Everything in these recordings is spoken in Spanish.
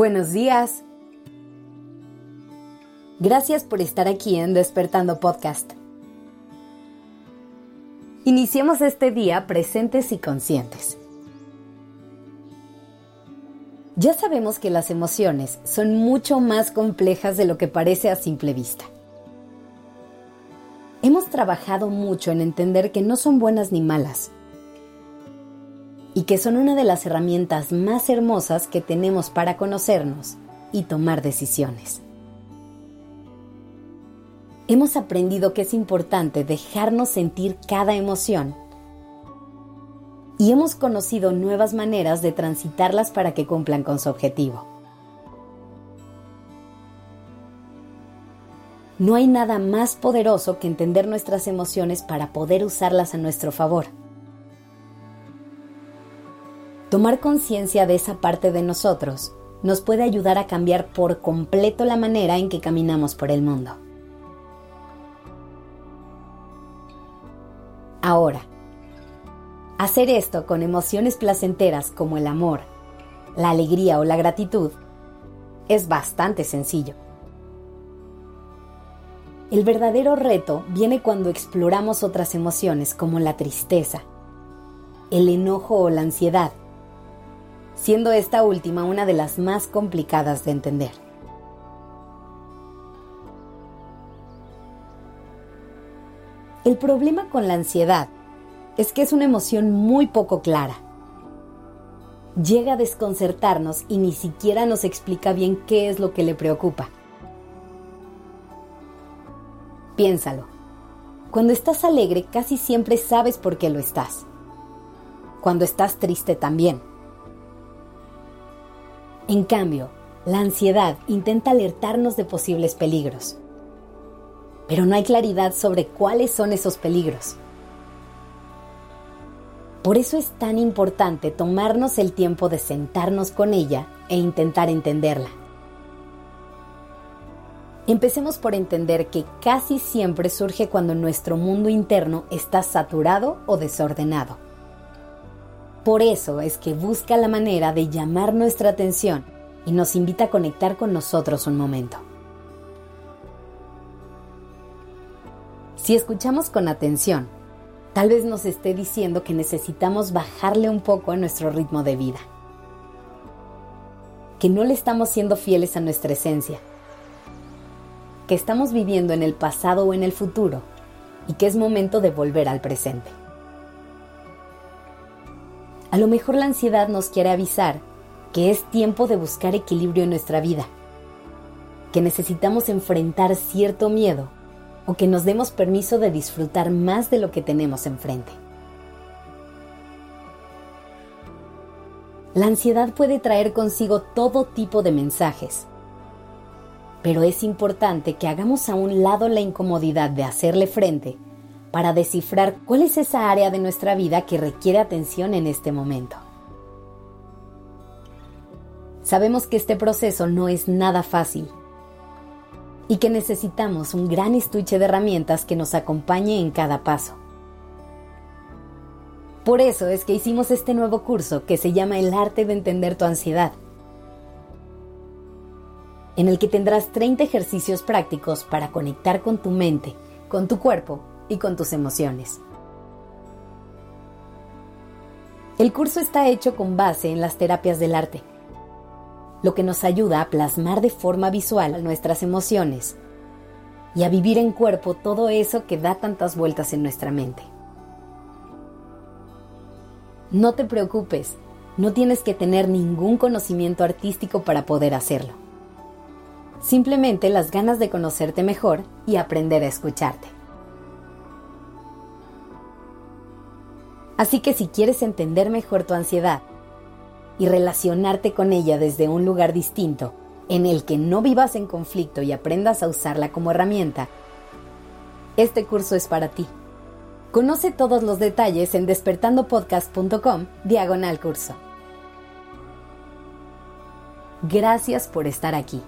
Buenos días. Gracias por estar aquí en Despertando Podcast. Iniciemos este día presentes y conscientes. Ya sabemos que las emociones son mucho más complejas de lo que parece a simple vista. Hemos trabajado mucho en entender que no son buenas ni malas, y que son una de las herramientas más hermosas que tenemos para conocernos y tomar decisiones. Hemos aprendido que es importante dejarnos sentir cada emoción y hemos conocido nuevas maneras de transitarlas para que cumplan con su objetivo. No hay nada más poderoso que entender nuestras emociones para poder usarlas a nuestro favor. Tomar conciencia de esa parte de nosotros nos puede ayudar a cambiar por completo la manera en que caminamos por el mundo. Ahora, hacer esto con emociones placenteras como el amor, la alegría o la gratitud es bastante sencillo. El verdadero reto viene cuando exploramos otras emociones como la tristeza, el enojo o la ansiedad siendo esta última una de las más complicadas de entender. El problema con la ansiedad es que es una emoción muy poco clara. Llega a desconcertarnos y ni siquiera nos explica bien qué es lo que le preocupa. Piénsalo. Cuando estás alegre casi siempre sabes por qué lo estás. Cuando estás triste también. En cambio, la ansiedad intenta alertarnos de posibles peligros. Pero no hay claridad sobre cuáles son esos peligros. Por eso es tan importante tomarnos el tiempo de sentarnos con ella e intentar entenderla. Empecemos por entender que casi siempre surge cuando nuestro mundo interno está saturado o desordenado por eso es que busca la manera de llamar nuestra atención y nos invita a conectar con nosotros un momento. Si escuchamos con atención, tal vez nos esté diciendo que necesitamos bajarle un poco a nuestro ritmo de vida, que no le estamos siendo fieles a nuestra esencia, que estamos viviendo en el pasado o en el futuro y que es momento de volver al presente. A lo mejor la ansiedad nos quiere avisar que es tiempo de buscar equilibrio en nuestra vida, que necesitamos enfrentar cierto miedo o que nos demos permiso de disfrutar más de lo que tenemos enfrente. La ansiedad puede traer consigo todo tipo de mensajes, pero es importante que hagamos a un lado la incomodidad de hacerle frente para descifrar cuál es esa área de nuestra vida que requiere atención en este momento. Sabemos que este proceso no es nada fácil y que necesitamos un gran estuche de herramientas que nos acompañe en cada paso. Por eso es que hicimos este nuevo curso que se llama El arte de entender tu ansiedad, en el que tendrás 30 ejercicios prácticos para conectar con tu mente, con tu cuerpo y con tus emociones. El curso está hecho con base en las terapias del arte, lo que nos ayuda a plasmar de forma visual nuestras emociones y a vivir en cuerpo todo eso que da tantas vueltas en nuestra mente. No te preocupes, no tienes que tener ningún conocimiento artístico para poder hacerlo. Simplemente las ganas de conocerte mejor y aprender a escucharte. Así que si quieres entender mejor tu ansiedad y relacionarte con ella desde un lugar distinto, en el que no vivas en conflicto y aprendas a usarla como herramienta, este curso es para ti. Conoce todos los detalles en despertandopodcast.com diagonal curso. Gracias por estar aquí.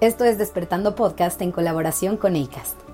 Esto es Despertando Podcast en colaboración con ACAST.